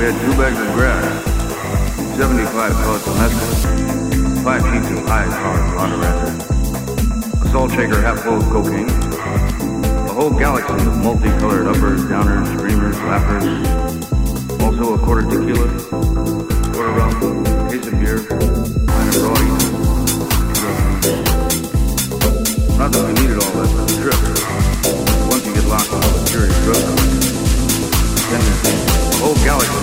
We had two bags of grass, 75 pots of method, five sheets of high powered laundrette, a salt shaker half full of cocaine, a whole galaxy of multicolored uppers, downers, screamers, lappers, also a quarter tequila, a quarter rum, a case of beer, and a broad. Not that we needed all that for the trip. Once you get locked up, security drug company, then the whole galaxy